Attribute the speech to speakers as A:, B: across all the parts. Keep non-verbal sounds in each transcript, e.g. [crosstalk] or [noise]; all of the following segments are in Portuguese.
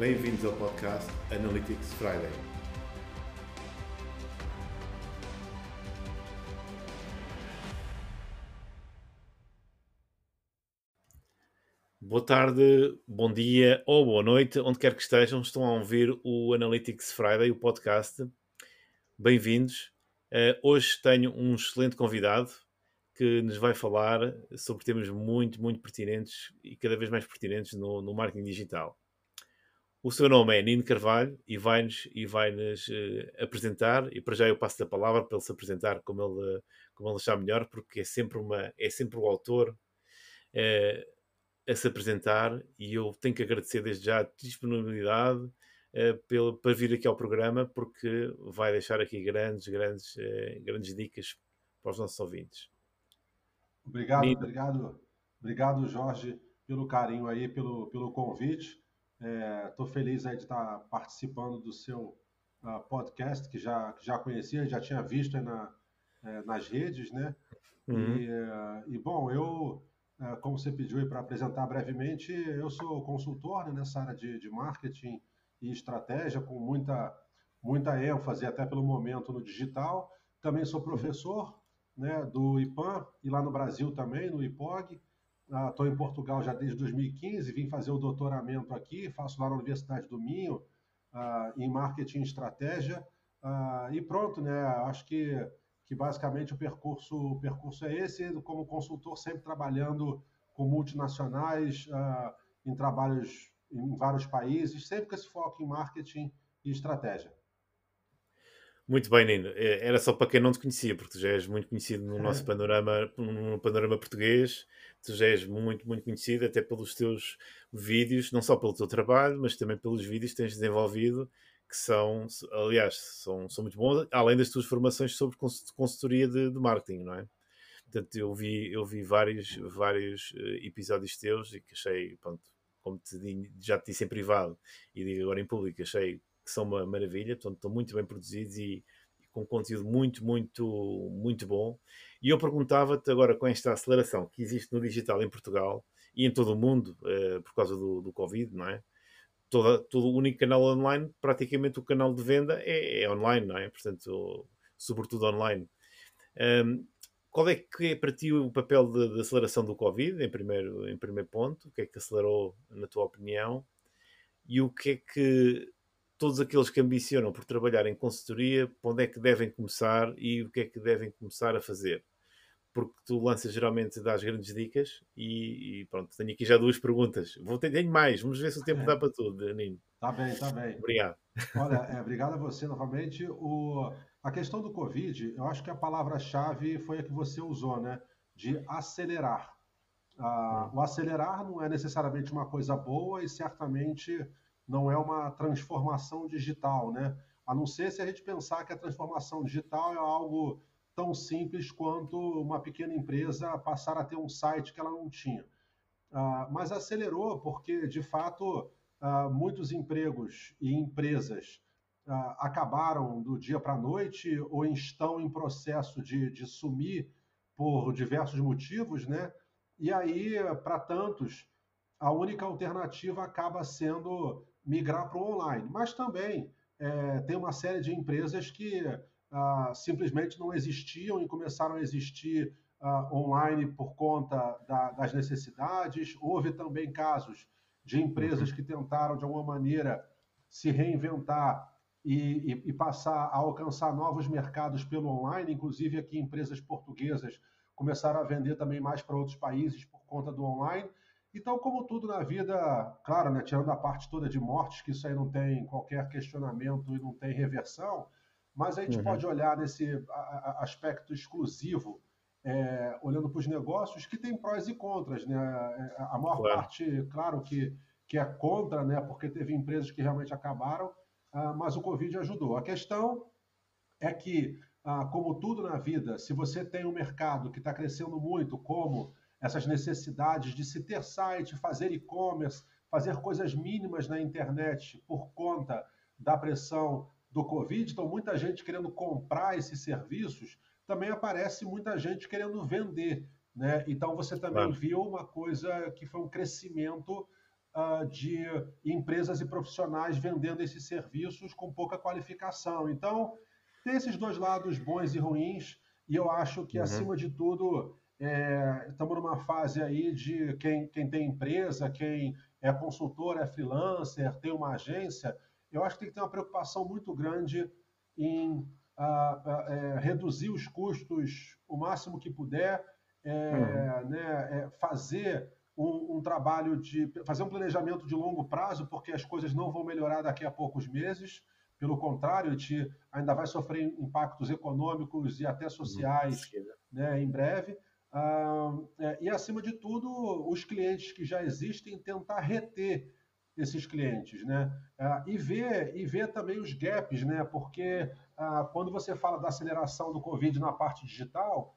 A: Bem-vindos ao podcast Analytics Friday. Boa tarde, bom dia ou boa noite, onde quer que estejam, estão a ouvir o Analytics Friday, o podcast. Bem-vindos. Uh, hoje tenho um excelente convidado que nos vai falar sobre temas muito, muito pertinentes e cada vez mais pertinentes no, no marketing digital. O seu nome é Nino Carvalho e vai-nos vai uh, apresentar, e para já eu passo a palavra para ele se apresentar como ele, como ele achar melhor, porque é sempre, uma, é sempre o autor uh, a se apresentar e eu tenho que agradecer desde já a disponibilidade uh, pelo, para vir aqui ao programa, porque vai deixar aqui grandes, grandes, grandes dicas para os nossos ouvintes.
B: Obrigado, Nino. obrigado, obrigado, Jorge, pelo carinho aí, pelo, pelo convite. Estou é, feliz aí de estar participando do seu uh, podcast, que já, já conhecia, já tinha visto na, é, nas redes, né? Uhum. E, uh, e, bom, eu, uh, como você pediu para apresentar brevemente, eu sou consultor né, nessa área de, de marketing e estratégia, com muita, muita ênfase, até pelo momento, no digital. Também sou professor né, do IPAM e lá no Brasil também, no IPOG. Estou ah, em Portugal já desde 2015, vim fazer o doutoramento aqui, faço lá na Universidade do Minho, uh, em marketing e estratégia. Uh, e pronto, né? Acho que, que basicamente o percurso, o percurso é esse, como consultor, sempre trabalhando com multinacionais, em trabalhos em vários países, sempre com esse foco em marketing e estratégia.
A: Muito bem, Nino. É, era só para quem não te conhecia, porque tu já és muito conhecido no nosso panorama, no panorama português. Tu já és muito, muito conhecido, até pelos teus vídeos, não só pelo teu trabalho, mas também pelos vídeos que tens desenvolvido, que são, aliás, são, são muito bons, além das tuas formações sobre consultoria de, de marketing, não é? Portanto, eu vi, eu vi vários, vários eh, episódios teus e que achei, pronto, como te, já te disse em privado e digo agora em público, achei que são uma maravilha, portanto, estão muito bem produzidos e, e com conteúdo muito, muito, muito bom. E eu perguntava-te agora, com esta aceleração que existe no digital em Portugal e em todo o mundo, uh, por causa do, do Covid, não é? Toda, todo o único canal online, praticamente o canal de venda é, é online, não é? Portanto, sobretudo online. Um, qual é que é para ti o papel de, aceleração do Covid, em primeiro, em primeiro ponto? O que é que acelerou, na tua opinião? E o que é que todos aqueles que ambicionam por trabalhar em consultoria, onde é que devem começar e o que é que devem começar a fazer? Porque tu lanças geralmente, das grandes dicas e, e pronto, tenho aqui já duas perguntas. Vou ter, tenho mais, vamos ver se o tempo é. dá para tudo, Nino.
B: Tá bem, tá bem.
A: Obrigado.
B: Olha, [laughs] é, obrigado a você novamente. O, a questão do Covid, eu acho que a palavra-chave foi a que você usou, né? De acelerar. Ah, hum. o acelerar não é necessariamente uma coisa boa e certamente não é uma transformação digital, né? A não ser se a gente pensar que a transformação digital é algo tão simples quanto uma pequena empresa passar a ter um site que ela não tinha. Uh, mas acelerou porque, de fato, uh, muitos empregos e empresas uh, acabaram do dia para a noite ou estão em processo de, de sumir por diversos motivos, né? E aí, para tantos, a única alternativa acaba sendo migrar para o online. Mas também é, tem uma série de empresas que ah, simplesmente não existiam e começaram a existir ah, online por conta da, das necessidades. Houve também casos de empresas uhum. que tentaram, de alguma maneira, se reinventar e, e, e, passar a alcançar novos mercados pelo online, inclusive aqui empresas portuguesas começaram a vender também mais para outros países por conta do online. Então, como tudo na vida, claro, né, tirando a parte toda de mortes, que isso aí não tem qualquer questionamento e não tem reversão, mas a gente uhum. pode olhar nesse aspecto exclusivo, é, olhando para os negócios, que tem prós e contras. Né? É, a maior claro. parte, claro, que, que é contra, né, porque teve empresas que realmente acabaram, uh, mas o Covid ajudou. A questão é que, uh, como tudo na vida, se você tem um mercado que está crescendo muito, como essas necessidades de se ter site, fazer e-commerce, fazer coisas mínimas na internet por conta da pressão do Covid. Então, muita gente querendo comprar esses serviços, também aparece muita gente querendo vender. Né? Então, você também claro. viu uma coisa que foi um crescimento uh, de empresas e profissionais vendendo esses serviços com pouca qualificação. Então, tem esses dois lados bons e ruins, e eu acho que, uhum. acima de tudo, é, estamos numa fase aí de quem, quem tem empresa, quem é consultor, é freelancer, tem uma agência, eu acho que tem que ter uma preocupação muito grande em é, reduzir os custos o máximo que puder, é, uhum. né, é, fazer um, um, trabalho de fazer um planejamento de longo prazo, porque as coisas não vão melhorar daqui a poucos meses. Pelo contrário, te ainda vai sofrer impactos econômicos e até sociais né, em breve. Ah, é, e, acima de tudo, os clientes que já existem, tentar reter esses clientes, né? Ah, e, ver, e ver também os gaps, né? Porque ah, quando você fala da aceleração do Covid na parte digital,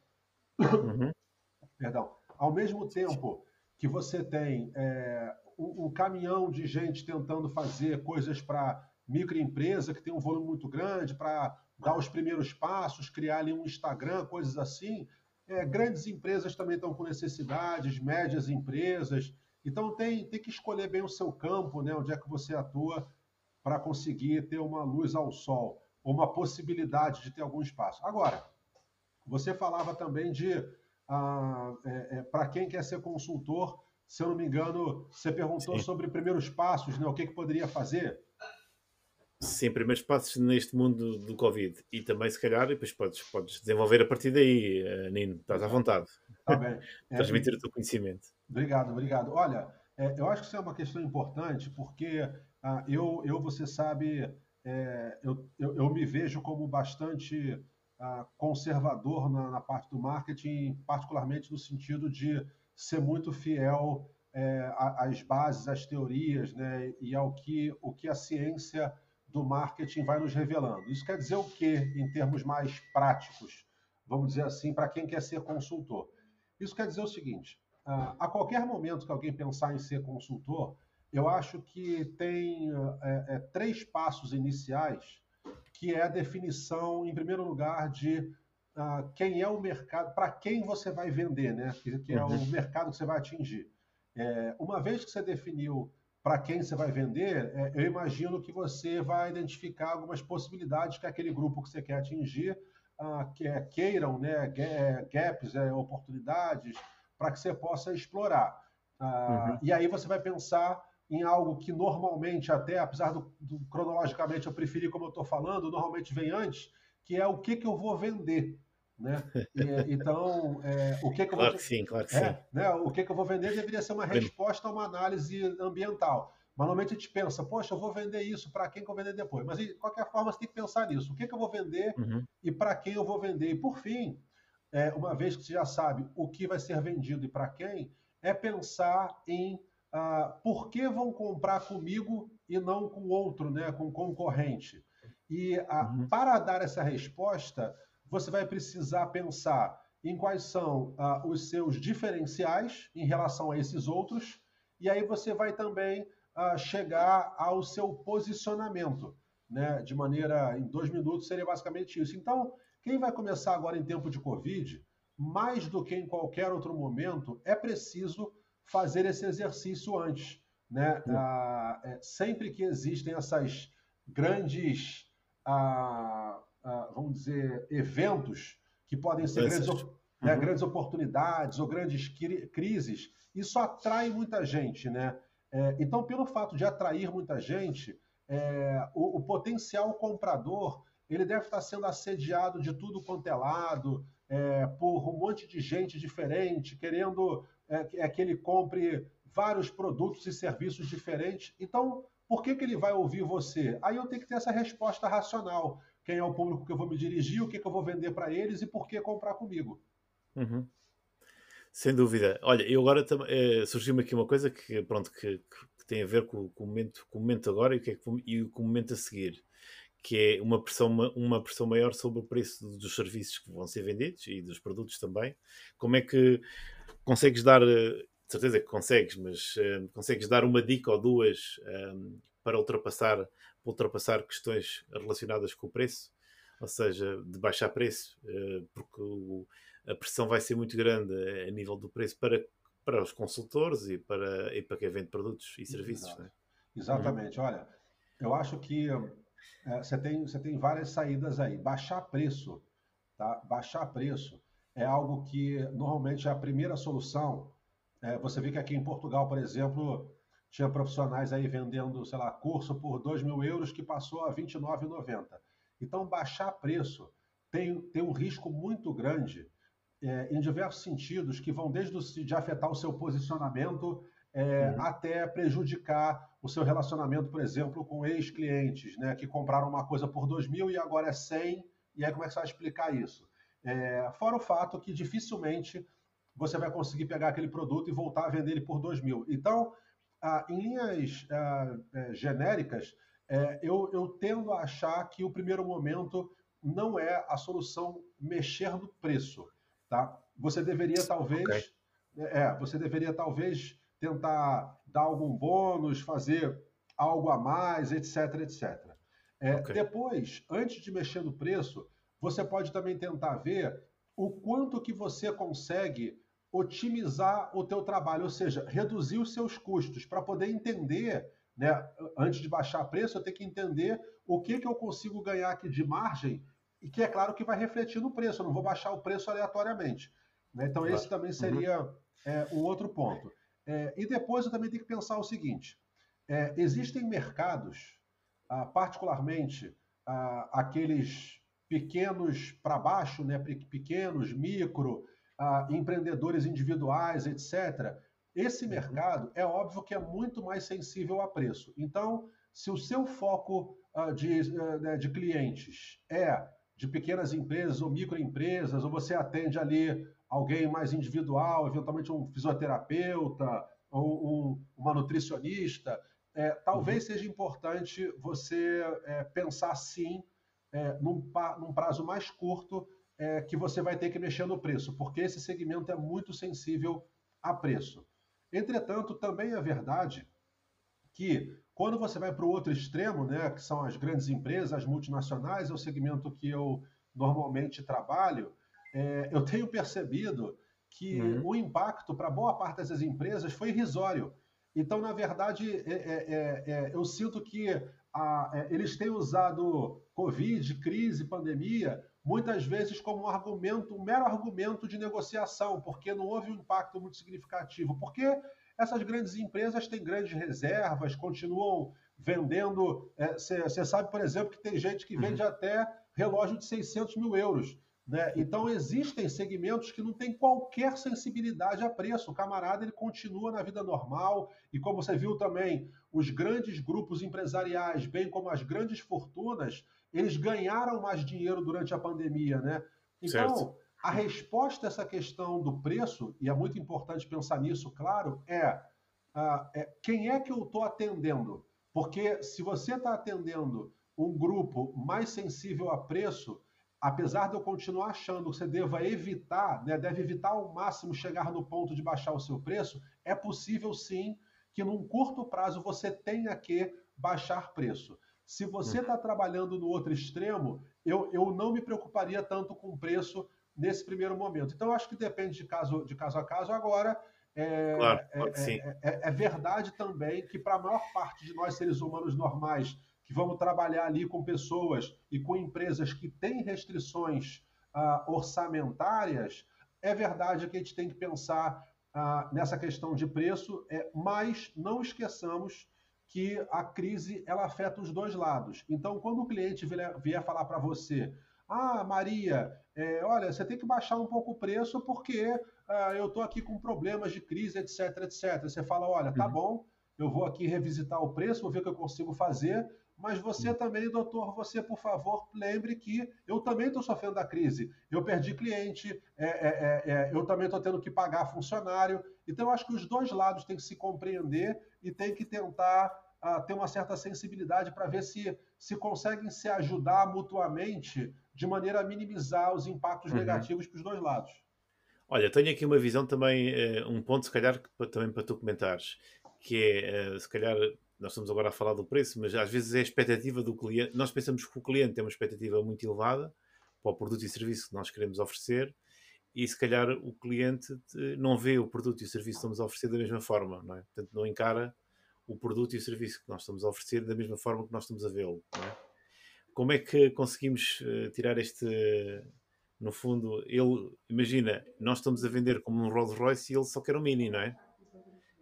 B: uhum. [coughs] perdão, ao mesmo tempo que você tem é, um, um, caminhão de gente tentando fazer coisas para microempresa que tem um volume muito grande, para dar os primeiros passos, criar ali um Instagram, coisas assim, é, grandes empresas também estão com necessidades, médias empresas. Então tem, tem que escolher bem o seu campo, né, onde é que você atua, para conseguir ter uma luz ao sol, ou uma possibilidade de ter algum espaço. Agora, você falava também de ah, é, é, para quem quer ser consultor, se eu não me engano, você perguntou Sim. sobre primeiros passos, né, o que, que poderia fazer?
A: Sim, primeiros passos neste mundo do Covid. E também, se calhar, depois podes, podes desenvolver a partir daí, uh, Nino. Estás à vontade.
B: Está bem. [laughs]
A: É, Transmitir o teu conhecimento.
B: Obrigado, obrigado. Olha, é, eu acho que isso é uma questão importante, porque uh, eu, eu, você sabe, é, eu, eu, eu, me vejo como bastante uh, conservador na, na, parte do marketing, particularmente no sentido de ser muito fiel é, às bases, às teorias, né, e ao que, o que a ciência do marketing vai nos revelando. Isso quer dizer o quê em termos mais práticos, vamos dizer assim, para quem quer ser consultor? Isso quer dizer o seguinte: a qualquer momento que alguém pensar em ser consultor, eu acho que tem é, é, três passos iniciais, que é a definição, em primeiro lugar, de uh, quem é o mercado, para quem você vai vender, né? que, que é o uhum. mercado que você vai atingir. É, uma vez que você definiu para quem você vai vender, é, eu imagino que você vai identificar algumas possibilidades que aquele grupo que você quer atingir ah, que, é, queiram, né, gaps, é, oportunidades, para que você possa explorar. Ah, uhum. E aí você vai pensar em algo que normalmente, até apesar do, do cronologicamente eu preferi como eu estou falando, normalmente vem antes, que é o que, que eu vou vender. Né? E, então, é, o que, que eu
A: claro
B: vou...
A: que sim, claro que
B: é,
A: sim.
B: Né? O que, que eu vou vender deveria ser uma resposta a uma análise ambiental. Mas normalmente a gente pensa, poxa, eu vou vender isso, para quem que eu vou vender depois? Mas de qualquer forma você tem que pensar nisso. O que, que eu vou vender uhum. e para quem eu vou vender? E por fim, é, uma vez que você já sabe o que vai ser vendido e para quem, é pensar em ah, por que vão comprar comigo e não com outro, né, com concorrente. E ah, uhum. para dar essa resposta, você vai precisar pensar em quais são ah, os seus diferenciais em relação a esses outros, e aí você vai também ah, chegar ao seu posicionamento. Né? De maneira, em dois minutos, seria basicamente isso. Então, quem vai começar agora em tempo de Covid, mais do que em qualquer outro momento, é preciso fazer esse exercício antes. Né? Ah, é, sempre que existem essas grandes ah, vamos dizer, eventos que podem ser grandes, né, uhum. grandes, oportunidades ou grandes crises, isso atrai muita gente, né? É, então, pelo fato de atrair muita gente, é, o, o, potencial comprador ele deve estar sendo assediado de tudo quanto é lado, é, por um monte de gente diferente, querendo é, é, que ele compre vários produtos e serviços diferentes. Então, por que, que ele vai ouvir você? Aí eu tenho que ter essa resposta racional quem é o público que eu vou me dirigir, o que, que eu vou vender para eles e por que comprar comigo.
A: Uhum. Sem dúvida. Olha, eu agora é, surgiu-me aqui uma coisa que, pronto, que, que, tem a ver com, com, o momento, com o momento agora e, que é, e com o momento a seguir, que é uma pressão, uma, pressão maior sobre o preço dos serviços que vão ser vendidos e dos produtos também. Como é que consegues dar, eh, de certeza que consegues, mas uh, consegues dar uma dica ou duas um, para ultrapassar ultrapassar questões relacionadas com o preço, ou seja, de baixar preço, eh, porque a pressão vai ser muito grande a nível do preço para, para os consultores e para, e para quem vende produtos e serviços. Né?
B: Exatamente. Uhum. Olha, eu acho que é, você, tem, você tem várias saídas aí. Baixar preço, tá? Baixar preço é algo que normalmente é a primeira solução. É, você vê que aqui em Portugal, por exemplo, tinha profissionais aí vendendo, sei lá, curso por 2 mil euros que passou a R$ 29,90. Então, baixar preço tem, tem um risco muito grande é, em diversos sentidos, que vão desde o, de afetar o seu posicionamento é, uhum. até prejudicar o seu relacionamento, por exemplo, com ex-clientes, né, que compraram uma coisa por 2 mil e agora é 100, e aí como é que você vai explicar isso? É, fora o fato que dificilmente você vai conseguir pegar aquele produto e voltar a vender ele por 2 mil. Então, ah, em linhas ah, é, genéricas, é, eu, eu tendo a achar que o primeiro momento não é a solução mexer no preço. Tá? Você deveria talvez, okay. é, você deveria talvez tentar dar algum bônus, fazer algo a mais, etc, etc. É, okay. Depois, antes de mexer no preço, você pode também tentar ver o quanto que você consegue otimizar o teu trabalho, ou seja, reduzir os seus custos para poder entender, né, antes de baixar preço, eu tenho que entender o que, que eu consigo ganhar aqui de margem e que é claro que vai refletir no preço, eu não vou baixar o preço aleatoriamente. Né? Então, esse também uhum. seria uhum. é, um outro ponto. É, e depois eu também tenho que pensar o seguinte: é, existem mercados, ah, particularmente ah, aqueles pequenos para baixo, né, pequenos, micro, empreendedores individuais, etc. Esse uhum. mercado é óbvio que é muito mais sensível a preço. Então, se o seu foco ah, de, ah, né, de clientes é de pequenas empresas ou microempresas, ou você atende ali alguém mais individual, eventualmente um fisioterapeuta ou um, uma nutricionista, é, talvez uhum. seja importante você é, pensar sim é, num, num, prazo mais curto é, que você vai ter que mexer no preço, porque esse segmento é muito sensível a preço. Entretanto, também é verdade que quando você vai para o outro extremo, né, que são as grandes empresas, as multinacionais, é o segmento que eu normalmente trabalho, é, eu tenho percebido que uhum. o impacto para boa parte dessas empresas foi irrisório. Então, na verdade, é, é, é, é eu sinto que a, é, eles têm usado Covid, crise, pandemia, muitas vezes como um argumento, um mero argumento de negociação, porque não houve um impacto muito significativo. Porque essas grandes empresas têm grandes reservas, continuam vendendo. Você é, sabe, por exemplo, que tem gente que vende uhum. até relógio de 600 mil euros. Né? Então, existem segmentos que não têm qualquer sensibilidade a preço. O camarada ele continua na vida normal, e como você viu também, os grandes grupos empresariais, bem como as grandes fortunas, eles ganharam mais dinheiro durante a pandemia. Né? Então, certo. A resposta a essa questão do preço, e é muito importante pensar nisso, claro, é, uh, é quem é que eu estou atendendo? Porque se você está atendendo um grupo mais sensível a preço, apesar de eu continuar achando que você deva evitar, né, deve evitar ao máximo chegar no ponto de baixar o seu preço, é possível sim que num curto prazo você tenha que baixar preço. Se você está hum. trabalhando no outro extremo, eu, eu não me preocuparia tanto com o preço nesse primeiro momento. Então, acho que depende de caso, de caso a caso. Agora, é, claro, é, é, é, é verdade também que para a maior parte de nós seres humanos normais que vamos trabalhar ali com pessoas e com empresas que têm restrições ah, orçamentárias, é verdade que a gente tem que pensar ah, nessa questão de preço, é, mas não esqueçamos que a crise ela afeta os dois lados. Então, quando o cliente vier, vier falar para você, ah, Maria, é, olha, você tem que baixar um pouco o preço porque ah, eu estou aqui com problemas de crise, etc, etc. Você fala, olha, tá uhum. bom, eu vou aqui revisitar o preço, vou ver o que eu consigo fazer, mas você também, doutor, você, por favor, lembre que eu também estou sofrendo da crise. Eu perdi cliente, é, é, é, é eu também estou tendo que pagar funcionário. Então, eu acho que os dois lados têm que se compreender e têm que tentar uh, ter uma certa sensibilidade para ver se, se conseguem se ajudar mutuamente de maneira a minimizar os impactos uhum. negativos para os dois lados.
A: Olha, tenho aqui uma visão também, uh, um ponto se calhar também para tu comentares, que é, uh, se calhar, nós estamos agora a falar do preço, mas às vezes é a expectativa do cliente. Nós pensamos que o cliente tem uma expectativa muito elevada para o produto e serviço que nós queremos oferecer e se calhar o cliente não vê o produto e o serviço que estamos a oferecer da mesma forma, não é? Portanto, não encara o produto e o serviço que nós estamos a oferecer da mesma forma que nós estamos a vê-lo, não é? Como é que conseguimos uh, tirar este, no fundo, ele, imagina, nós estamos a vender como um Rolls Royce e ele só quer um Mini, não é?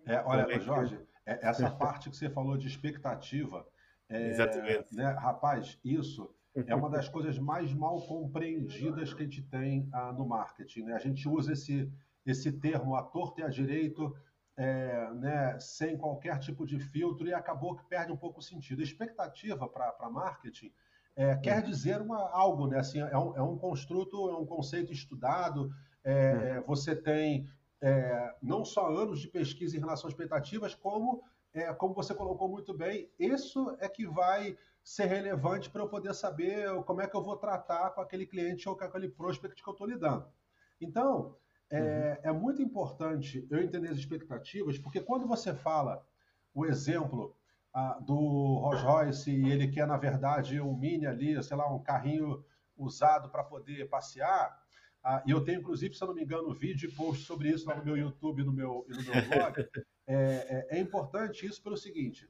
B: É, olha, é Jorge. É, essa parte que você falou de expectativa, é, Exatamente. Né, rapaz, isso é uma das [laughs] coisas mais mal compreendidas que a gente tem ah, no marketing. Né? A gente usa esse, esse termo a torto e a direito, é, né, sem qualquer tipo de filtro, e acabou que perde um pouco o sentido. Expectativa para marketing é, quer dizer uma, algo, né? Assim, é, um, é um construto, é um conceito estudado. É, uhum. Você tem é, não só anos de pesquisa em relação às expectativas, como, é, como você colocou muito bem, isso é que vai ser relevante para eu poder saber como é que eu vou tratar com aquele cliente ou com aquele prospect que eu estou lidando. Então, é, uhum. é, muito importante eu entender as expectativas, porque quando você fala o exemplo ah, do Rolls Royce e ele quer, na verdade, um Mini ali, sei lá, um carrinho usado para poder passear, ah, e eu tenho, inclusive, se eu não me engano, vídeo e post sobre isso lá no meu YouTube no meu, e no meu blog, [laughs] é, é, é importante isso pelo seguinte,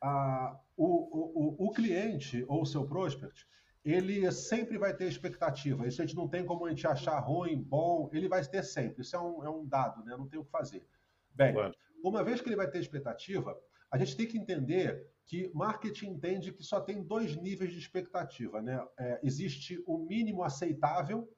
B: ah, o, o, o cliente ou o seu prospect, ele sempre vai ter expectativa. Isso a gente não tem como a gente achar ruim, bom, ele vai ter sempre. Isso é um, é um dado, né? não tem o que fazer. Bem, claro. uma vez que ele vai ter expectativa, a gente tem que entender que marketing entende que só tem dois níveis de expectativa. Né? É, existe o mínimo aceitável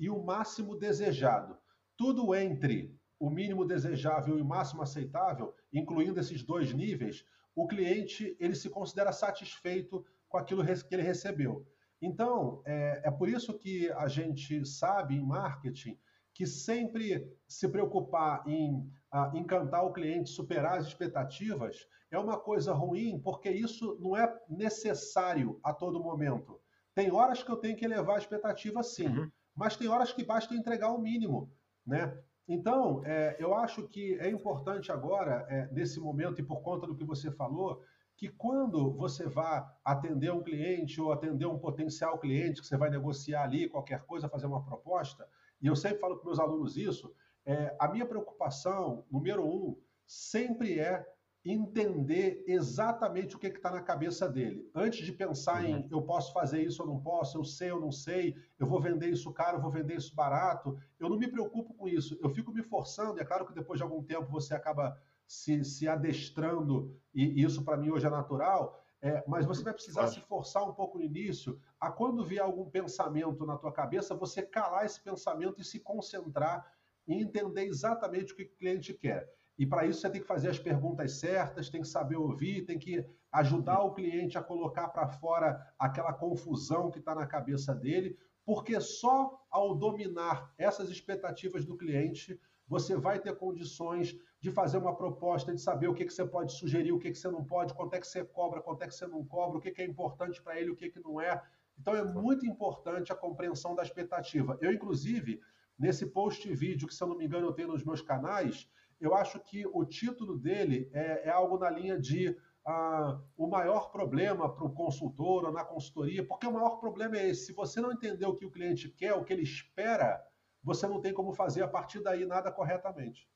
B: e o máximo desejado. Tudo entre o mínimo desejável e o máximo aceitável, incluindo esses dois níveis, o cliente ele se considera satisfeito com aquilo que ele recebeu. Então, é, é por isso que a gente sabe em marketing que sempre se preocupar em encantar o cliente, superar as expectativas, é uma coisa ruim, porque isso não é necessário a todo momento. Tem horas que eu tenho que elevar a expectativa, sim, uhum. Mas tem horas que basta entregar o mínimo, né? Então, é, eu acho que é importante agora, é, nesse momento, e por conta do que você falou, que quando você vá atender um cliente ou atender um potencial cliente que você vai negociar ali, qualquer coisa, fazer uma proposta, e eu sempre falo para meus alunos isso, é, a minha preocupação, número um, sempre é entender exatamente o que está na cabeça dele. Antes de pensar uhum. em eu posso fazer isso ou não posso, eu sei ou não sei, eu vou vender isso caro, eu vou vender isso barato, eu não me preocupo com isso. Eu fico me forçando, e é claro que depois de algum tempo você acaba se, se adestrando, e isso para mim hoje é natural, é, mas você vai precisar se forçar um pouco no início a quando vier algum pensamento na tua cabeça, você calar esse pensamento e se concentrar em entender exatamente o que o cliente quer. E para isso você tem que fazer as perguntas certas, tem que saber ouvir, tem que ajudar o cliente a colocar para fora aquela confusão que está na cabeça dele, porque só ao dominar essas expectativas do cliente você vai ter condições de fazer uma proposta, de saber o que, que você pode sugerir, o que, que você não pode, quanto é que você cobra, quanto é que você não cobra, o que, que é importante para ele, o que, que não é. Então é muito importante a compreensão da expectativa. Eu, inclusive, nesse post vídeo, que se eu não me engano eu tenho nos meus canais, eu acho que o título dele é, é algo na linha de ah, o maior problema para o consultor ou na consultoria, porque o maior problema é esse. Se você não entender o que o cliente quer, o que ele espera, você não tem como fazer a partir daí nada corretamente.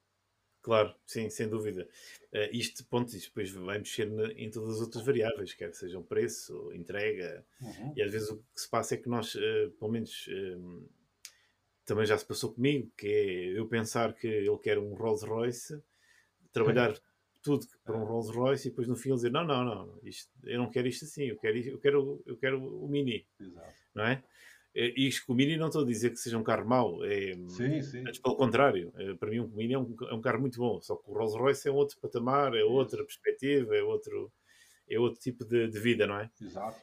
A: Claro, sim, sem dúvida. Uh, isto, ponto, isto depois vai mexer em todas as outras variáveis, quer sejam preço, entrega, uhum. e às vezes o que se passa é que nós, uh, pelo menos, uh, também já se passou comigo, que é eu pensar que ele quer um Rolls Royce, trabalhar tudo para um Rolls Royce e depois no fim ele dizer não, não, não, isto, eu não quero isto assim, eu quero, eu quero, eu quero o Mini, Exato. não é? Isto com o Mini não estou a dizer que seja um carro mau, é, sim, sim. Antes, pelo contrário, é, para mim um Mini é um, é um, carro muito bom, só que o Rolls Royce é outro patamar, é outra perspectiva, é outro, é outro tipo de, de vida, não é?
B: Exato.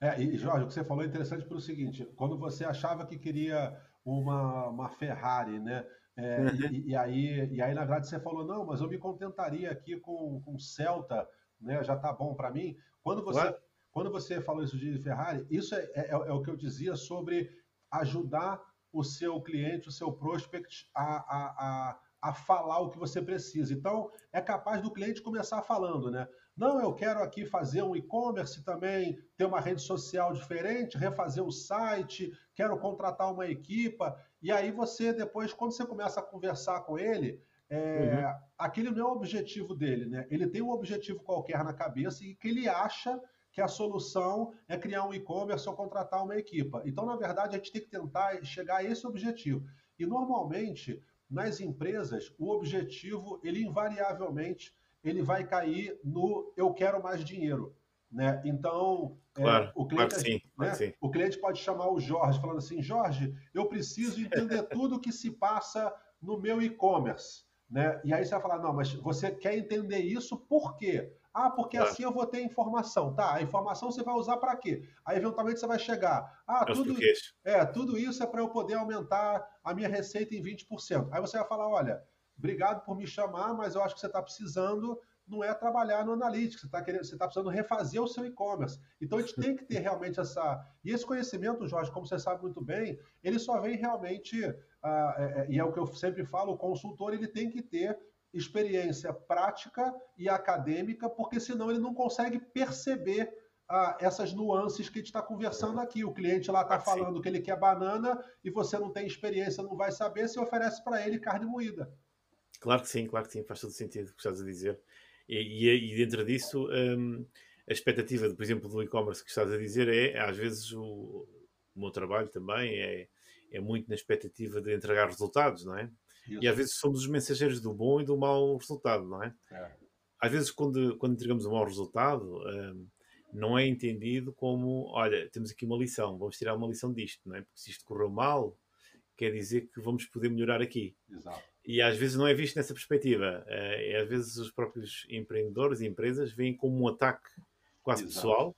B: É, e Jorge, o que você falou é interessante pelo seguinte: quando você achava que queria uma, uma Ferrari, né? É, uhum. e, e, aí, e aí, na verdade, você falou, não, mas eu me contentaria aqui com, com Celta, né? Já tá bom para mim. Quando você, quando você falou isso de Ferrari, isso é, é, é, o que eu dizia sobre ajudar o seu cliente, o seu prospect a, a, a, a falar o que você precisa. Então, é capaz do cliente começar falando, né? Não, eu quero aqui fazer um e-commerce também, ter uma rede social diferente, refazer o site, quero contratar uma equipa. E aí você, depois, quando você começa a conversar com ele, é, uhum. aquele não é o objetivo dele, né? Ele tem um objetivo qualquer na cabeça e que ele acha que a solução é criar um e-commerce ou contratar uma equipa. Então, na verdade, a gente tem que tentar chegar a esse objetivo. E normalmente, nas empresas, o objetivo, ele invariavelmente ele vai cair no eu quero mais dinheiro. Né? Então,
A: é, claro, é, o, cliente, sim,
B: né? o cliente pode chamar o Jorge, falando assim: Jorge, eu preciso entender [laughs] tudo o que se passa no meu e-commerce. Né? E aí você vai falar: não, mas você quer entender isso por quê? Ah, porque claro. assim eu vou ter informação. Tá, a informação você vai usar para quê? Aí eventualmente você vai chegar. Ah, é tudo, é, tudo isso é para eu poder aumentar a minha receita em 20%. Aí você vai falar: olha, obrigado por me chamar, mas eu acho que você está precisando não é trabalhar no Analytics, você está querendo, você está precisando refazer o seu e-commerce. Então a gente tem que ter realmente essa. E esse conhecimento, Jorge, como você sabe muito bem, ele só vem realmente, ah, é, é, e é o que eu sempre falo, o consultor ele tem que ter experiência prática e acadêmica, porque senão ele não consegue perceber ah, essas nuances que a gente está conversando aqui. O cliente lá está falando que ele quer banana e você não tem experiência, não vai saber, se oferece para ele carne moída.
A: Claro que sim, claro que sim, faz todo sentido o que estás a dizer. E, e, e dentro disso, um, a expectativa, por exemplo, do e-commerce que estás a dizer é, às vezes, o, o meu trabalho também é, é muito na expectativa de entregar resultados, não é? Isso. E às vezes somos os mensageiros do bom e do mau resultado, não é? é. Às vezes, quando, quando entregamos um mau resultado, um, não é entendido como, olha, temos aqui uma lição, vamos tirar uma lição disto, não é? Porque se isto correu mal, quer dizer que vamos poder melhorar aqui.
B: Exato.
A: E às vezes não é visto nessa perspectiva. É, às vezes os próprios empreendedores e empresas veem como um ataque quase Exato. pessoal,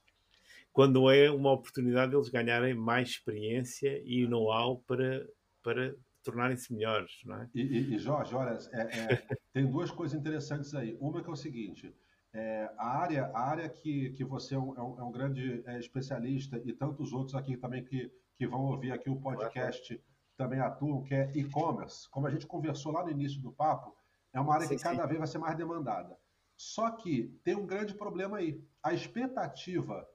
A: quando é uma oportunidade deles ganharem mais experiência e know-how para, para tornarem-se melhores, não é?
B: E, e, e Jorge, olha, é, é, [laughs] tem duas coisas interessantes aí. Uma que é o seguinte, é, a área, a área que, que você é um, é um é grande é, especialista e tantos outros aqui também que, que vão ouvir aqui o podcast também atuam, que é e-commerce. Como a gente conversou lá no início do papo, é uma área sim, que cada sim. vez vai ser mais demandada. Só que tem um grande problema aí. A expectativa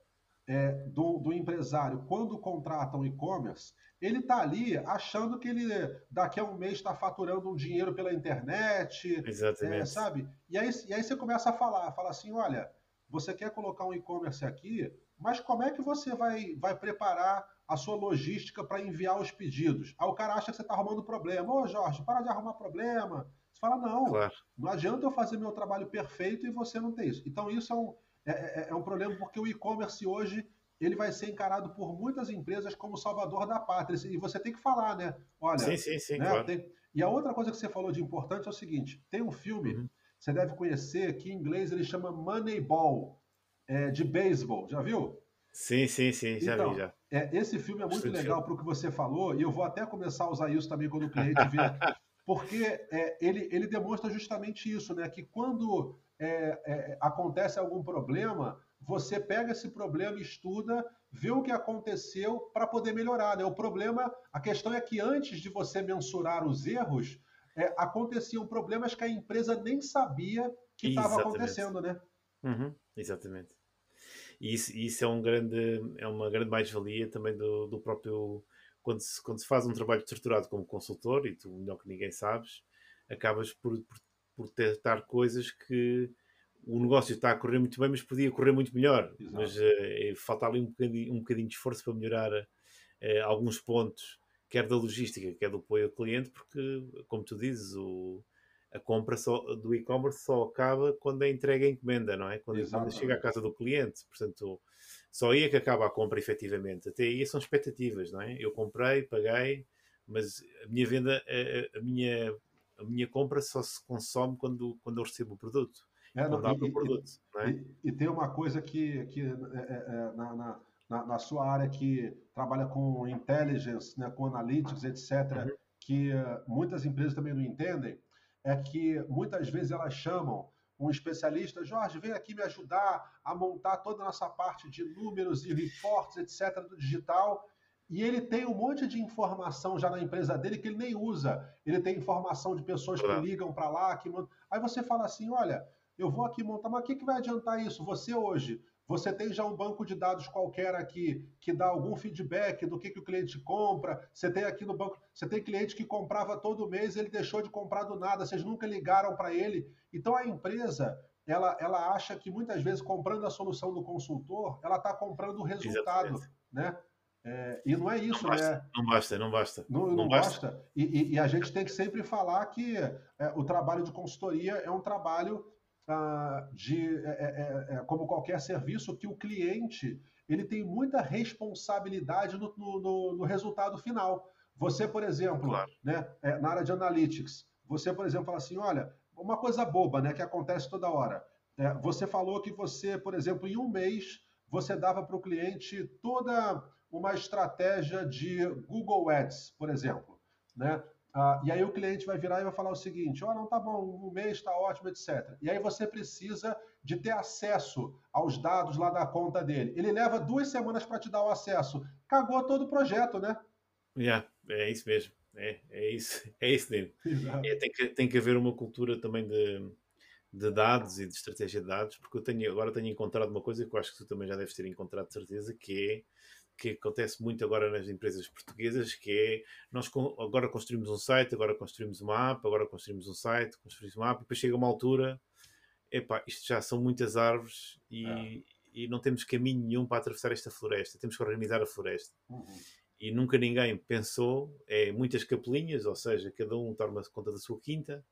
B: é, do, do, empresário, quando contrata um e-commerce, ele está ali achando que ele daqui a um mês está faturando um dinheiro pela internet,
A: Exatamente. É,
B: sabe? E aí, e aí você começa a falar, fala assim, olha, você quer colocar um e-commerce aqui, mas como é que você vai, vai preparar a sua logística para enviar os pedidos. Aí o cara acha que você está arrumando problema. Ô, Jorge, para de arrumar problema. Você fala, não, claro. não adianta eu fazer meu trabalho perfeito e você não tem isso. Então, isso é um, é, é, é um problema porque o e-commerce hoje ele vai ser encarado por muitas empresas como salvador da pátria. E você tem que falar, né?
A: Olha, sim, sim, sim,
B: né? claro. tem... E a outra coisa que você falou de importante é o seguinte: tem um filme, uhum. você deve conhecer, que em inglês ele chama Moneyball, é, de beisebol. Já viu?
A: Sim, sim, sim, já então, vi, já.
B: É, esse filme é muito legal para o que você falou, e eu vou até começar a usar isso também quando o cliente vier, [laughs] porque é, ele, ele demonstra justamente isso, né? Que quando é, é, acontece algum problema, você pega esse problema, estuda, vê o que aconteceu para poder melhorar. Né? O problema, a questão é que antes de você mensurar os erros, é, aconteciam problemas que a empresa nem sabia que estava acontecendo, né?
A: Uhum, exatamente. E isso, isso é, um grande, é uma grande mais-valia também do, do próprio. Quando se, quando se faz um trabalho estruturado como consultor, e tu melhor que ninguém sabes, acabas por, por, por testar coisas que o negócio está a correr muito bem, mas podia correr muito melhor. Exato. Mas uh, falta ali um bocadinho, um bocadinho de esforço para melhorar uh, alguns pontos, quer da logística, quer do apoio ao cliente, porque, como tu dizes, o, a compra só, do e-commerce só acaba quando é entrega a encomenda, não é? Quando, quando chega à casa do cliente. Portanto, só aí é que acaba a compra efetivamente. Até aí são expectativas, não é? Eu comprei, paguei, mas a minha venda, a, a minha, a minha compra só se consome quando, quando eu recebo o produto. É, não, e, produto.
B: E, é? e, e, tem uma coisa que, que é, é, é na, na, na, sua área que trabalha com intelligence, né, com analytics, etc., uhum. que uh, muitas empresas também não entendem, é que muitas vezes elas chamam um especialista, Jorge, vem aqui me ajudar a montar toda a nossa parte de números e reportes, etc., do digital. E ele tem um monte de informação já na empresa dele que ele nem usa. Ele tem informação de pessoas que ligam para lá. Que... Aí você fala assim: olha, Eu vou aqui montar, mas o que, que vai adiantar isso? Você hoje, você tem já um banco de dados qualquer aqui que dá algum feedback do que, que o cliente compra. Você tem aqui no banco, você tem cliente que comprava todo mês, ele deixou de comprar do nada, vocês nunca ligaram para ele. Então a empresa, ela, ela acha que muitas vezes comprando a solução do consultor, ela está comprando o resultado, Exatamente. né? É, e não é isso,
A: não basta,
B: né?
A: Não basta, não basta.
B: Não, não, não basta. basta. E, e, a gente tem que sempre falar que é, o trabalho de consultoria é um trabalho de, é é, é, é, como qualquer serviço, que o cliente ele tem muita responsabilidade no, no, no resultado final. Você, por exemplo, claro. né, é, na área de analytics, você, por exemplo, fala assim, olha, uma coisa boba, né, que acontece toda hora. você falou que você, por exemplo, em um mês, você dava para o cliente toda uma estratégia de Google Ads, por exemplo, né? Ah, e aí o cliente vai virar e vai falar o seguinte: ó, oh, não tá bom, um mês está ótimo, etc. E aí você precisa de ter acesso aos dados lá da conta dele. Ele leva duas semanas para te dar o acesso. Cagou todo o projeto, né?
A: Yeah, é isso mesmo. É, é isso, [laughs] é isso dele. É, tem, que, tem que haver uma cultura também de, de dados e de estratégia de dados, porque eu tenho, agora tenho encontrado uma coisa que eu acho que tu também já deves ter encontrado de certeza, que é que acontece muito agora nas empresas portuguesas, que é nós agora construímos um site, agora construímos uma app, agora construímos um site, construímos uma app, e depois chega uma altura, epá, isto já são muitas árvores e, é. e não temos caminho nenhum para atravessar esta floresta, temos que organizar a floresta. Uhum. E nunca ninguém pensou, é muitas capelinhas, ou seja, cada um toma conta da sua quinta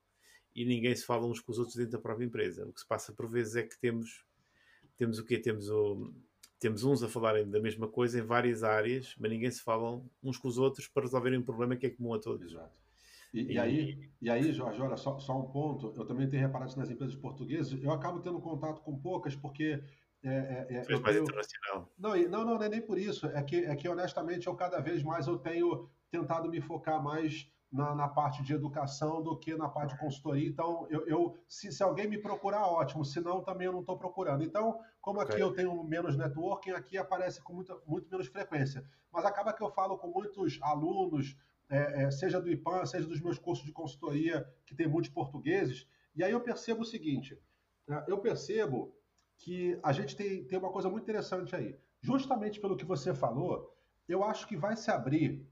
A: e ninguém se fala uns com os outros dentro da própria empresa. O que se passa por vezes é que temos, temos o quê? Temos o temos uns a falarem da mesma coisa em várias áreas, mas ninguém se falam uns com os outros para resolverem um problema que é comum a todos.
B: Exato. E, e, aí, e aí, Jorge, olha, só, só um ponto, eu também tenho reparado nas empresas portuguesas, eu acabo tendo contato com poucas, porque é, é,
A: é, mais tenho... internacional.
B: Não, não, não, não é nem por isso. É que, é que honestamente eu cada vez mais eu tenho tentado me focar mais na, na, parte de educação do que na parte de consultoria. Então, eu, eu se, se, alguém me procurar, ótimo. Se não, também eu não estou procurando. Então, como aqui okay. eu tenho menos networking, aqui aparece com muita, muito menos frequência. Mas acaba que eu falo com muitos alunos, é, é, seja do IPAN, seja dos meus cursos de consultoria, que tem muitos portugueses. E aí eu percebo o seguinte: né, eu percebo que a gente tem, tem uma coisa muito interessante aí. Justamente pelo que você falou, eu acho que vai se abrir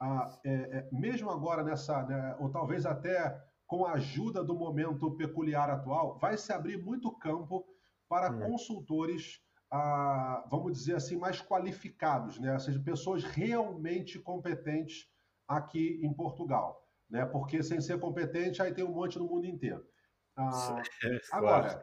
B: a, é, é, mesmo agora nessa, né, ou talvez até com a ajuda do momento peculiar atual, vai se abrir muito campo para hum. consultores, a, vamos dizer assim, mais qualificados, né? ou seja, pessoas realmente competentes aqui em Portugal. Né? Porque sem ser competente, aí tem um monte no mundo inteiro. Ah, [laughs] agora,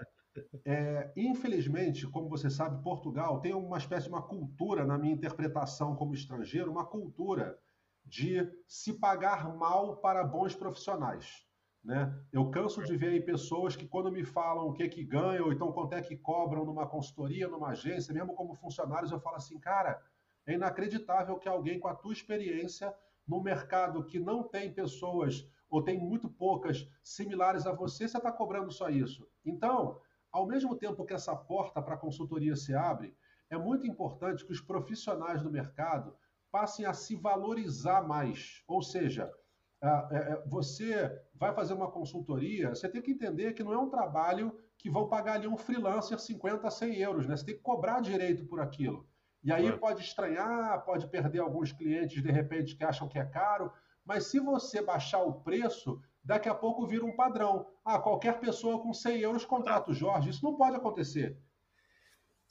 B: é, infelizmente, como você sabe, Portugal tem uma espécie de uma cultura, na minha interpretação como estrangeiro, uma cultura de se pagar mal para bons profissionais. Né? Eu canso de ver aí pessoas que, quando me falam o que que ganham, ou então quanto é que cobram numa consultoria, numa agência, mesmo como funcionários, eu falo assim, cara, é inacreditável que alguém com a tua experiência no mercado que não tem pessoas ou tem muito poucas similares a você, você está cobrando só isso. Então, ao mesmo tempo que essa porta para a consultoria se abre, é muito importante que os profissionais do mercado passem a se valorizar mais. Ou seja, é, é, você vai fazer uma consultoria, você tem que entender que não é um trabalho que vão pagar ali um freelancer 50, 100 euros, né? Você tem que cobrar direito por aquilo. E aí pode estranhar, pode perder alguns clientes de repente que acham que é caro, mas se você baixar o preço, daqui a pouco vira um padrão. Ah, qualquer pessoa com 100 euros contrata o Jorge. Isso não pode acontecer.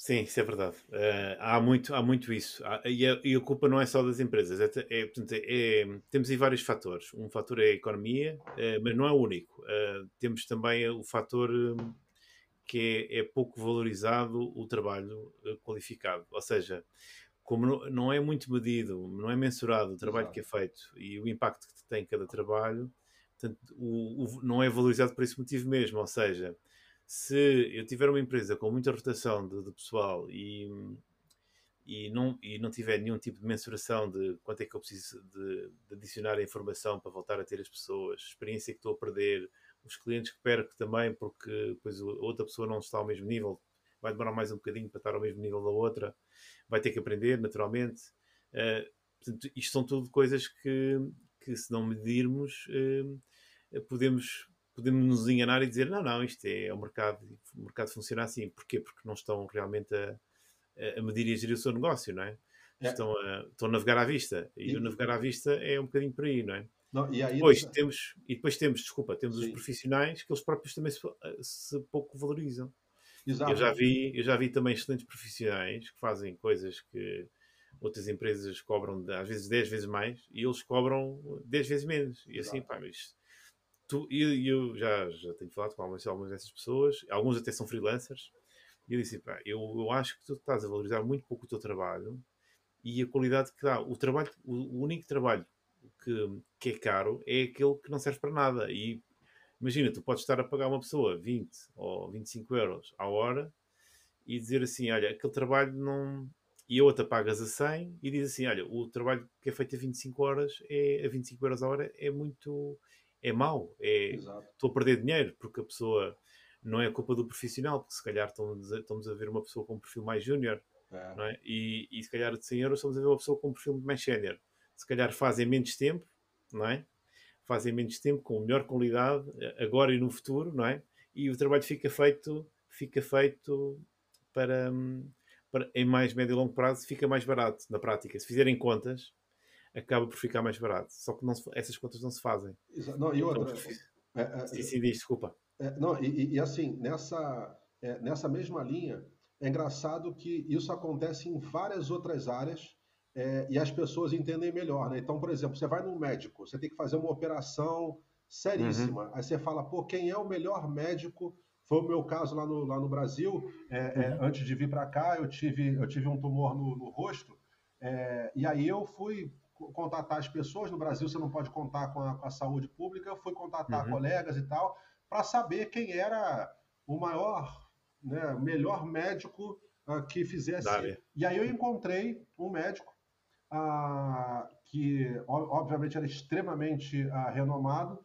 A: Sim, isso é verdade. Uh, há, muito, há muito isso. Há, e, a, e, a, culpa não é só das empresas. É, é, portanto, é, é, temos aí vários fatores. Um fator é a economia, uh, mas não é o único. Uh, temos também o fator um, que é, é, pouco valorizado o trabalho qualificado. Ou seja, como não, não, é muito medido, não é mensurado o trabalho Exato. que é feito e o impacto que tem cada trabalho, portanto, o, o, não é valorizado por esse motivo mesmo. Ou seja, se eu tiver uma empresa com muita rotação de, de pessoal e, e, não, e não tiver nenhum tipo de mensuração de quanto é que eu preciso de, de adicionar a informação para voltar a ter as pessoas, experiência que estou a perder, os clientes que perco também, porque depois outra pessoa não está ao mesmo nível, vai demorar mais um bocadinho para estar ao mesmo nível da outra, vai ter que aprender naturalmente. Uh, portanto, isto são tudo coisas que, que se não medirmos, uh, podemos podemos nos enganar e dizer, não, não, isto é, é o mercado, o mercado funciona assim. Porquê? Porque não estão realmente a, a medir e a gerir o seu negócio, não é? é. Estão, a, estão a navegar à vista. E, e, o navegar à vista é um bocadinho por aí, não é? Não, e, depois temos, e depois temos, desculpa, temos Sim. os profissionais que eles próprios também se, se pouco valorizam. Exato. Eu já, vi, eu já vi também excelentes profissionais que fazem coisas que outras empresas cobram às vezes 10 vezes mais e eles cobram 10 vezes menos. E assim, Exato. pá, mas tu, eu, eu já, já tenho falado com algumas, algumas dessas pessoas, alguns até são freelancers, e eu disse, pá, eu, eu acho que tu estás a valorizar muito pouco o teu trabalho e a qualidade que dá. O trabalho, o único trabalho que, que é caro é aquele que não serve para nada. E imagina, tu podes estar a pagar uma pessoa 20 ou 25 euros à hora e dizer assim: olha, aquele trabalho não. E a outra pagas a 100 e diz assim: olha, o trabalho que é feito a 25 horas é a 25 euros a hora é muito. É mau. É, estou a perder dinheiro porque a pessoa. Não é culpa do profissional, porque se calhar estamos a, estamos a ver uma pessoa com um perfil mais júnior é. Não é? e, e se calhar de 100 euros estamos a ver uma pessoa com um perfil mais sénior. Se calhar fazem menos tempo, não é? Fazem menos tempo, com melhor qualidade, agora e no futuro, não é? E o trabalho fica feito, fica feito para, para em mais médio e longo prazo, fica mais barato na prática. Se fizerem contas, acaba por ficar mais barato. Só que não se, essas contas não se fazem.
B: Não, e outra.
A: Então, é, é, sim, sim, diz, desculpa.
B: É, não, e, e, assim, nessa, é, nessa mesma linha, é engraçado que isso acontece em várias outras áreas é, e as pessoas entendem melhor, né? Então, por exemplo, você vai no médico, você tem que fazer uma operação seríssima. Uhum. Aí você fala, pô, quem é o melhor médico? Foi o meu caso lá no, lá no Brasil. É, uhum. antes de vir para cá, eu tive, eu tive um tumor no, no rosto. E aí eu fui contatar as pessoas. No Brasil, você não pode contar com a, com a saúde pública. Eu fui contatar uhum. colegas e tal, para saber quem era o maior, né, melhor médico uh, que fizesse. E aí eu encontrei um médico ah, que obviamente era extremamente ah, renomado,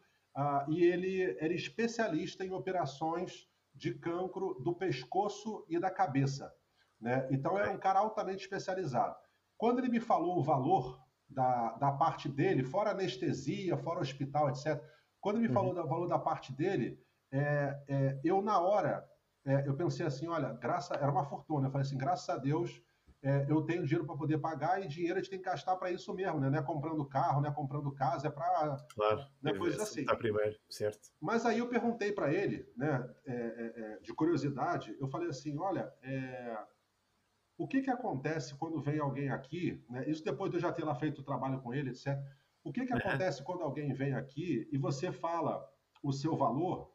B: e ele era especialista em operações de cancro do pescoço e da cabeça. Né? Então era um cara altamente especializado. Quando ele me falou o valor da, da parte dele, fora anestesia, fora hospital, etc., quando me uhum. falou do valor da parte dele, é, é, eu na hora é, eu pensei assim, olha, graça, era uma fortuna. Eu falei assim, graças a Deus é, eu tenho dinheiro para poder pagar e dinheiro a gente tem que gastar para isso mesmo, né? Não é comprando carro, não é comprando casa, é para.
A: Claro, né, coisas assim. Tá primeiro, certo.
B: Mas aí eu perguntei para ele, né, é, é, é, de curiosidade, eu falei assim: olha, é, o que, que acontece quando vem alguém aqui, né? Isso depois de eu já ter lá feito o trabalho com ele, etc. O que, que acontece quando alguém vem aqui e você fala o seu valor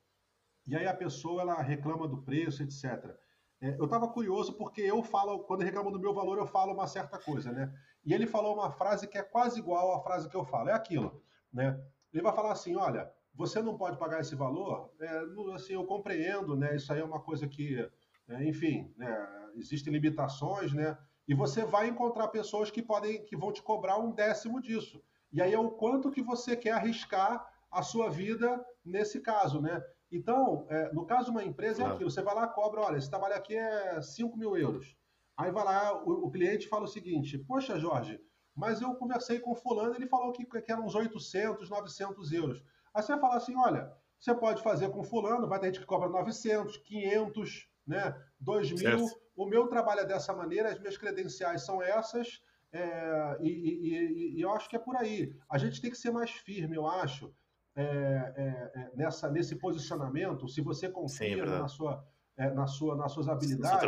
B: e aí a pessoa ela reclama do preço, etc. É, eu estava curioso porque eu falo, quando reclamo do meu valor, eu falo uma certa coisa, né? E ele falou uma frase que é quase igual à frase que eu falo, é aquilo, né? Ele vai falar assim, olha, você não pode pagar esse valor, é, assim, eu compreendo, né? Isso aí é uma coisa que, é, enfim, né? Existem limitações, né? E você vai encontrar pessoas que podem, que vão te cobrar um décimo disso. E aí é o quanto que você quer arriscar a sua vida nesse caso, né? Então, é, no caso de uma empresa, é aquilo: você vai lá, cobra, olha, esse trabalho aqui é 5 mil euros. Aí vai lá, o, o, cliente fala o seguinte: Poxa, Jorge, mas eu conversei com fulano, ele falou que, que eram uns 800, 900 euros. Aí você vai falar assim: olha, você pode fazer com fulano, vai ter gente que cobra 900, 500, né, 2 mil. Certo. O meu trabalho é dessa maneira, as minhas credenciais são essas, é, e, e, e, eu acho que é por aí. A gente tem que ser mais firme, eu acho é, é, é, nessa, nesse posicionamento, se você confia Sim, é na sua, é, na sua, nas suas habilidades.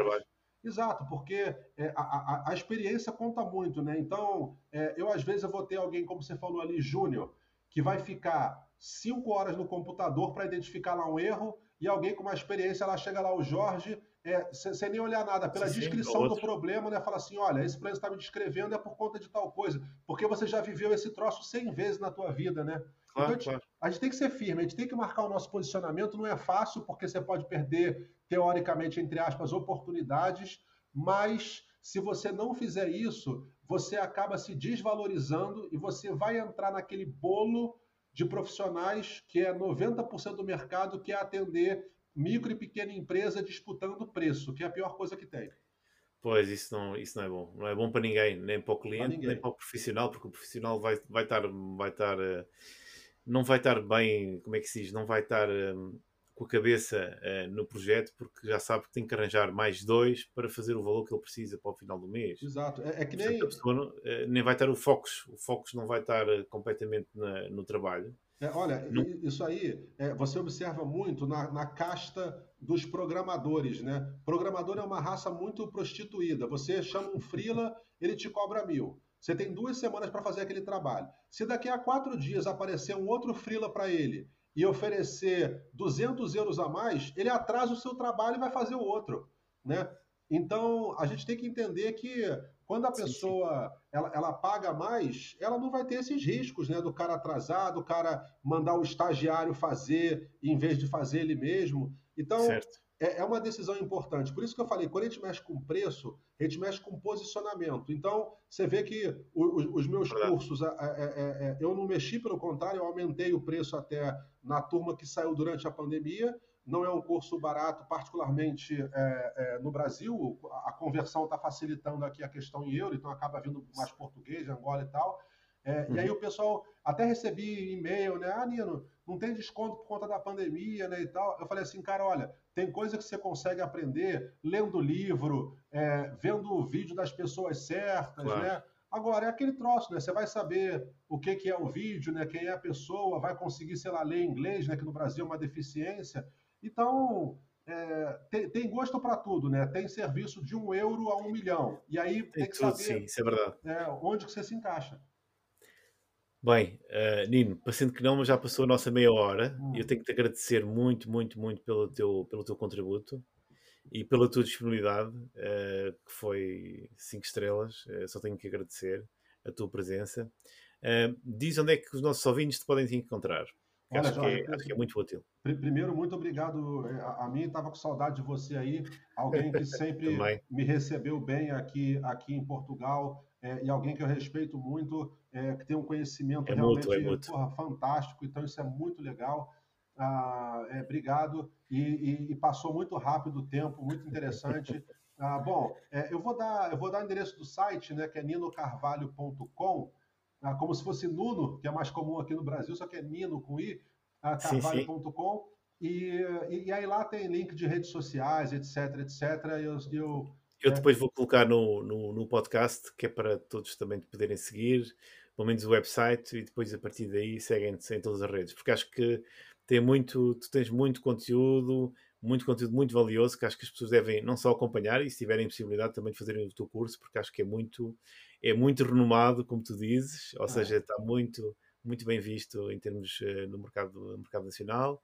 B: Exato, porque é, a, a, a, experiência conta muito, né? Então, eu às vezes eu vou ter alguém, como você falou ali, júnior, que vai ficar cinco horas no computador para identificar lá um erro, e alguém com uma experiência, ela chega lá, o Jorge, é, sem nem olhar nada, pela Sim, descrição do problema, né? Fala assim, olha, esse plano está me descrevendo é por conta de tal coisa, porque você já viveu esse troço 100 vezes na tua vida, né? Claro, então, a, gente, claro. a gente tem que ser firme, a gente tem que marcar o nosso posicionamento, não é fácil, porque você pode perder, teoricamente, entre aspas, oportunidades, mas se você não fizer isso, você acaba se desvalorizando e você vai entrar naquele bolo de profissionais que é 90% do mercado que é atender micro e pequena empresa disputando preço, que é a pior coisa que tem.
A: Pois, isso não, isso não é bom. Não é bom para ninguém, nem para o cliente, para nem para o profissional, porque o profissional vai, vai estar, vai estar uh, não vai estar bem, como é que se diz, não vai estar um, com a cabeça uh, no projeto porque já sabe que tem que arranjar mais dois para fazer o valor que ele precisa para o final do mês.
B: Exato. É, é que nem...
A: Portanto, a pessoa não, uh, nem vai estar o foco, o foco não vai estar completamente na, no trabalho.
B: É, olha, não... isso aí é, você observa muito na, na casta dos programadores, né? Programador é uma raça muito prostituída. Você chama um freela, ele te cobra mil. Você tem duas semanas para fazer aquele trabalho. Se daqui a quatro dias aparecer um outro freela para ele e oferecer 200 euros a mais, ele atrasa o seu trabalho e vai fazer o outro, né? Então, a gente tem que entender que quando a pessoa sim, sim. Ela, ela paga mais, ela não vai ter esses riscos, né? Do cara atrasar, do cara mandar o estagiário fazer em vez de fazer ele mesmo. Então, é, é, uma decisão importante. Por isso que eu falei, quando a gente mexe com preço, a gente mexe com posicionamento. Então, você vê que os, os meus cursos, é, é, é, eu não mexi, pelo contrário, eu aumentei o preço até na turma que saiu durante a pandemia não é um curso barato, particularmente é, é, no Brasil. A conversão está facilitando aqui a questão em euro, então acaba vindo mais português, Angola e tal. É, uhum. E aí o pessoal, até recebi e-mail, né? Ah, Nino, não tem desconto por conta da pandemia, né? E tal. Eu falei assim, cara, olha, tem coisa que você consegue aprender lendo livro, é, vendo o vídeo das pessoas certas, claro. né? Agora, é aquele troço, né? Você vai saber o que, que é o vídeo, né? Quem é a pessoa, vai conseguir, sei lá, ler inglês, né? Que no Brasil é uma deficiência. Então, é, tem, tem, gosto para tudo, né? Tem serviço de um euro a um milhão. E aí tem, tem que tudo, saber
A: sim, é.
B: É, onde que você se encaixa.
A: Bem, uh, Nino, parecendo que não, mas já passou a nossa meia hora. Hum. Eu tenho que te agradecer muito, muito, muito pelo teu, pelo teu contributo e pela tua disponibilidade, uh, que foi cinco estrelas. Uh, só tenho que agradecer a tua presença. diz onde é que os nossos ouvintes te podem te encontrar. Olha, acho, Jorge, que é, acho que é muito útil.
B: Primeiro, muito obrigado. É, a, a mim estava com saudade de você aí, alguém que [laughs] sempre me recebeu bem aqui, aqui em Portugal é, e alguém que eu respeito muito, é, que tem um conhecimento
A: é
B: realmente
A: muito, é
B: porra, fantástico. Então, isso é muito legal. Ah, obrigado. E, e, e, passou muito rápido o tempo, muito interessante. [laughs] Ah, bom, eu vou dar eu vou dar o endereço do site, né, que é ninocarvalho.com ah, como se fosse Nuno, que é mais comum aqui no Brasil, só que é Nino com i, ah, carvalho.com. E, e, aí lá tem link de redes sociais, etc, etc. Eu, eu,
A: eu é... depois vou colocar no, no, no, podcast, que é para todos também poderem seguir, pelo menos o website, e depois a partir daí seguem-te em todas as redes, porque acho que tem muito, tu tens muito conteúdo, muito conteúdo muito valioso que acho que as pessoas devem não só acompanhar e se tiverem possibilidade também de fazerem o teu curso, porque acho que é muito é muito renomado, como tu dizes, ou ah. seja, está muito muito bem visto em termos uh, no, mercado, no mercado nacional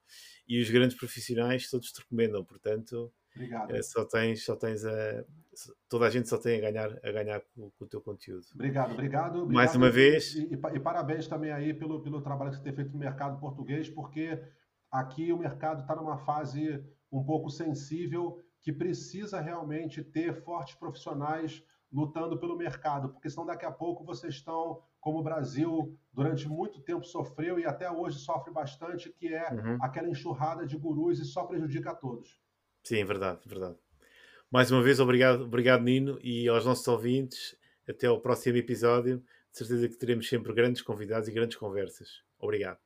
A: e os grandes profissionais todos te recomendam, portanto uh, só tens, só tens a, toda a gente só tem a ganhar, a ganhar com, com o teu conteúdo.
B: Obrigado, obrigado. obrigado
A: Mais uma vez.
B: E, e, e, parabéns também aí pelo, pelo trabalho que você tem feito no mercado português, porque aqui o mercado está numa fase um pouco sensível que precisa realmente ter fortes profissionais lutando pelo mercado, porque senão daqui a pouco vocês estão, como o Brasil durante muito tempo sofreu e até hoje sofre bastante, que é uhum. aquela enxurrada de gurus e só prejudica a todos.
A: Sim, é verdade, é verdade. Mais uma vez, obrigado, obrigado Nino, e aos nossos ouvintes, até ao próximo episódio. De certeza que teremos sempre grandes convidados e grandes conversas. Obrigado.